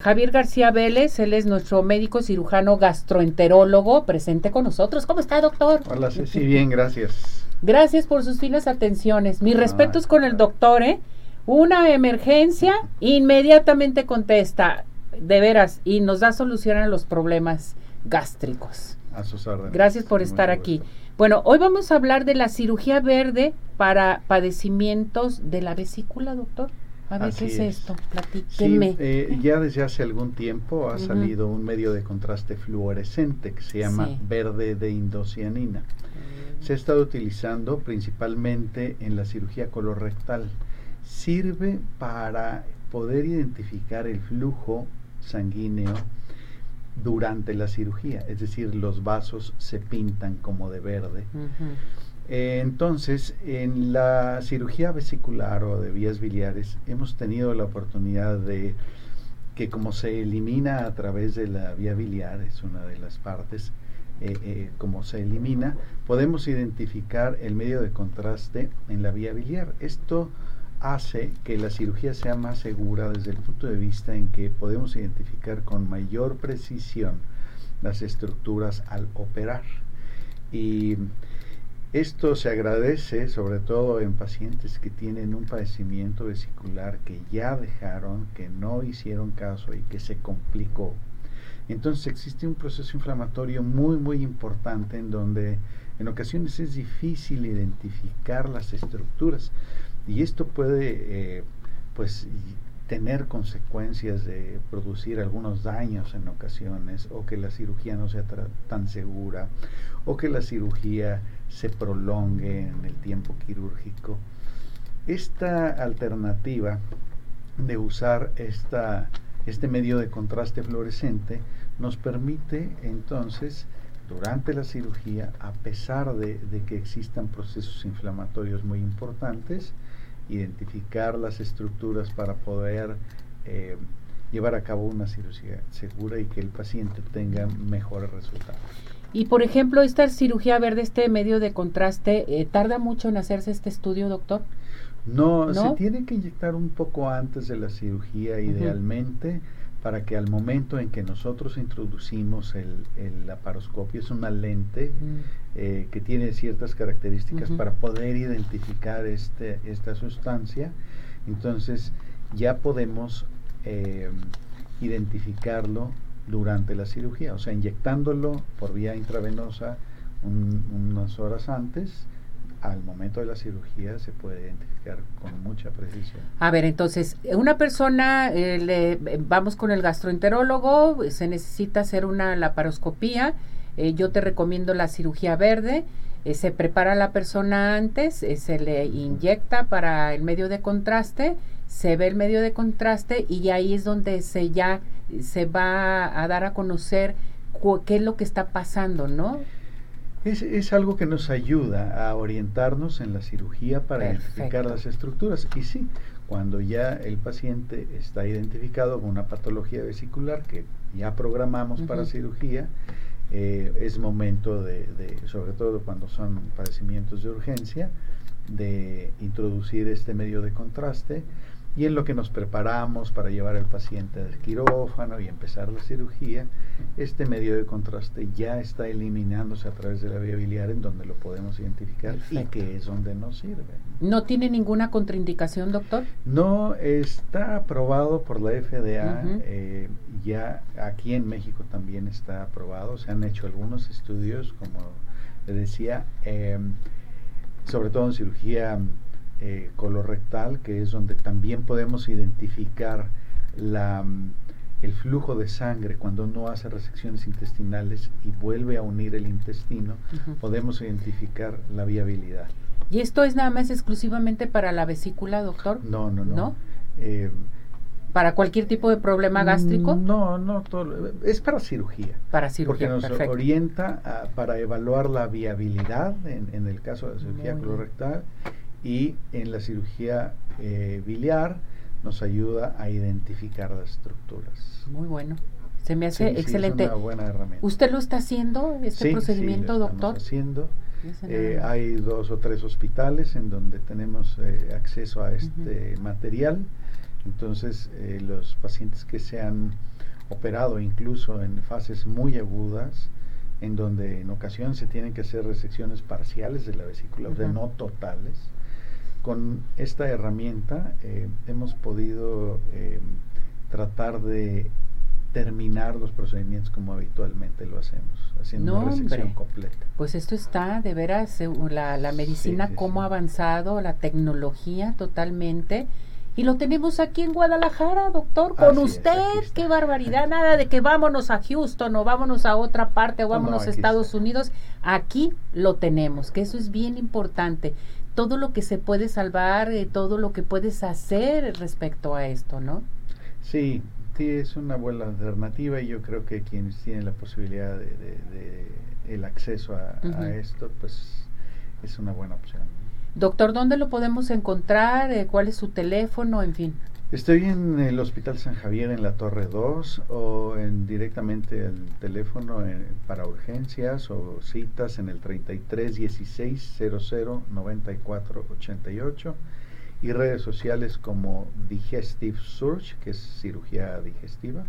Javier García Vélez, él es nuestro médico cirujano gastroenterólogo, presente con nosotros. ¿Cómo está, doctor? Hola, sí, bien, gracias. Gracias por sus finas atenciones. Mis respetos con el doctor, ¿eh? Una emergencia, inmediatamente contesta, de veras, y nos da solución a los problemas gástricos. A sus órdenes. Gracias por estar aquí. Bueno, hoy vamos a hablar de la cirugía verde para padecimientos de la vesícula, doctor. A ver, ¿qué es, esto? Platíqueme. Sí, eh, ya desde hace algún tiempo ha salido un medio de contraste fluorescente que se llama verde de indocianina. Se ha estado utilizando principalmente en la cirugía colorectal. Sirve para poder identificar el flujo sanguíneo durante la cirugía, es decir, los vasos se pintan como de verde. Eh, entonces, en la cirugía vesicular o de vías biliares hemos tenido la oportunidad de que como se elimina a través de la vía biliar, es una de las partes, eh, eh, como se elimina, podemos identificar el medio de contraste en la vía biliar. Esto hace que la cirugía sea más segura desde el punto de vista en que podemos identificar con mayor precisión las estructuras al operar. Y esto se agradece sobre todo en pacientes que tienen un padecimiento vesicular que ya dejaron, que no hicieron caso y que se complicó. Entonces existe un proceso inflamatorio muy muy importante en donde en ocasiones es difícil identificar las estructuras y esto puede eh, pues tener consecuencias de producir algunos daños en ocasiones o que la cirugía no sea tan segura o que la cirugía se prolongue en el tiempo quirúrgico. Esta alternativa de usar esta, este medio de contraste fluorescente nos permite entonces durante la cirugía, a pesar de, que existan procesos inflamatorios muy importantes, identificar las estructuras para poder eh, llevar a cabo una cirugía segura y que el paciente tenga mejores resultados. Y por ejemplo, esta cirugía verde, este medio de contraste, eh, ¿tarda mucho en hacerse este estudio, doctor? No, se tiene que inyectar un poco antes de la cirugía, idealmente, para que al momento en que nosotros introducimos el, el laparoscopio, es una lente eh, que tiene ciertas características para poder identificar este, esta sustancia, entonces ya podemos eh, identificarlo durante la cirugía, o sea, inyectándolo por vía intravenosa unas horas antes, al momento de la cirugía se puede identificar con mucha precisión. A ver, entonces, una persona, eh, le, vamos con el gastroenterólogo, se necesita hacer una laparoscopía, eh, yo te recomiendo la cirugía verde, eh, se prepara la persona antes, se le inyecta para el medio de contraste, se ve el medio de contraste y ahí es donde se ya se va a dar a conocer qué es lo que está pasando, ¿no? Es, es, algo que nos ayuda a orientarnos en la cirugía para identificar las estructuras. Y sí, cuando ya el paciente está identificado con una patología vesicular que ya programamos para cirugía, eh, es momento de, de, sobre todo cuando son padecimientos de urgencia, de introducir este medio de contraste y en lo que nos preparamos para llevar al paciente al quirófano y empezar la cirugía, este medio de contraste ya está eliminándose a través de la vía biliar en donde lo podemos identificar y que es donde nos sirve. ¿No tiene ninguna contraindicación, doctor? No, está aprobado por la FDA, eh, ya aquí en México también está aprobado, se han hecho algunos estudios, como le decía, em, sobre todo en cirugía eh, colorectal, que es donde también podemos identificar la, mm, el flujo de sangre cuando uno hace resecciones intestinales y vuelve a unir el intestino, podemos identificar la viabilidad. ¿Y esto es nada más exclusivamente para la vesícula, doctor? No, no, no. Eh, ¿Para cualquier tipo de problema gástrico? No, no, todo, es para cirugía. Para cirugía. Porque nos orienta para evaluar la viabilidad en, en, el caso de la cirugía colorectal y en la cirugía eh, biliar nos ayuda a identificar las estructuras. Muy bueno. Se me hace excelente. es una buena herramienta. ¿Usted lo está haciendo, este procedimiento, sí, lo doctor? haciendo. Eh, hay dos o tres hospitales en donde tenemos eh, acceso a este material Entonces, eh, los pacientes que se han operado incluso en fases muy agudas, en donde en ocasiones se tienen que hacer resecciones parciales de la vesícula, o sea, no totales, con esta herramienta eh, hemos podido eh, tratar de terminar los procedimientos como habitualmente lo hacemos, haciendo una resección completa. Pues esto está, de veras, eh, la, la medicina, cómo ha avanzado, la tecnología totalmente. Y lo tenemos aquí en Guadalajara, doctor, con usted. Qué barbaridad, nada de que vámonos a Houston o vámonos a otra parte o vámonos a Estados Unidos. Aquí lo tenemos, que eso es bien importante. Todo lo que se puede salvar, eh, todo lo que puedes hacer respecto a esto, ¿no? Sí, sí, es una buena alternativa y yo creo que quienes tienen la posibilidad de, el acceso a, esto, pues es una buena opción. Doctor, ¿dónde lo podemos encontrar? Eh, ¿Cuál es su teléfono? En fin. Estoy en el Hospital San Javier en la Torre 2 o en directamente el teléfono eh, para urgencias o citas en el 33 16 00 94 88 y redes sociales como Digestive Search, que es cirugía digestiva,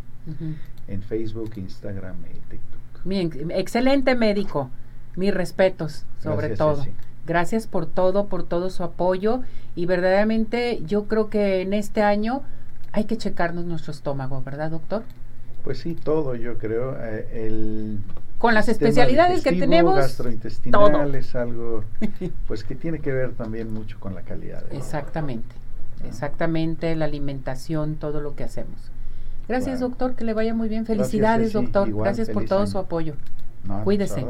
en Facebook, Instagram y TikTok. Bien, excelente médico. Mis respetos, sobre todo. Gracias por todo, por todo su apoyo y verdaderamente yo creo que en este año hay que checarnos nuestro estómago, ¿verdad, doctor? Pues sí, todo, yo creo. Eh, el con las especialidades que tenemos. Gastrointestinal es algo pues que tiene que ver también mucho con la calidad. exactamente, exactamente, la alimentación, todo lo que hacemos. Gracias, doctor, que le vaya muy bien. Felicidades, doctor. Gracias por todo su apoyo. Cuídese.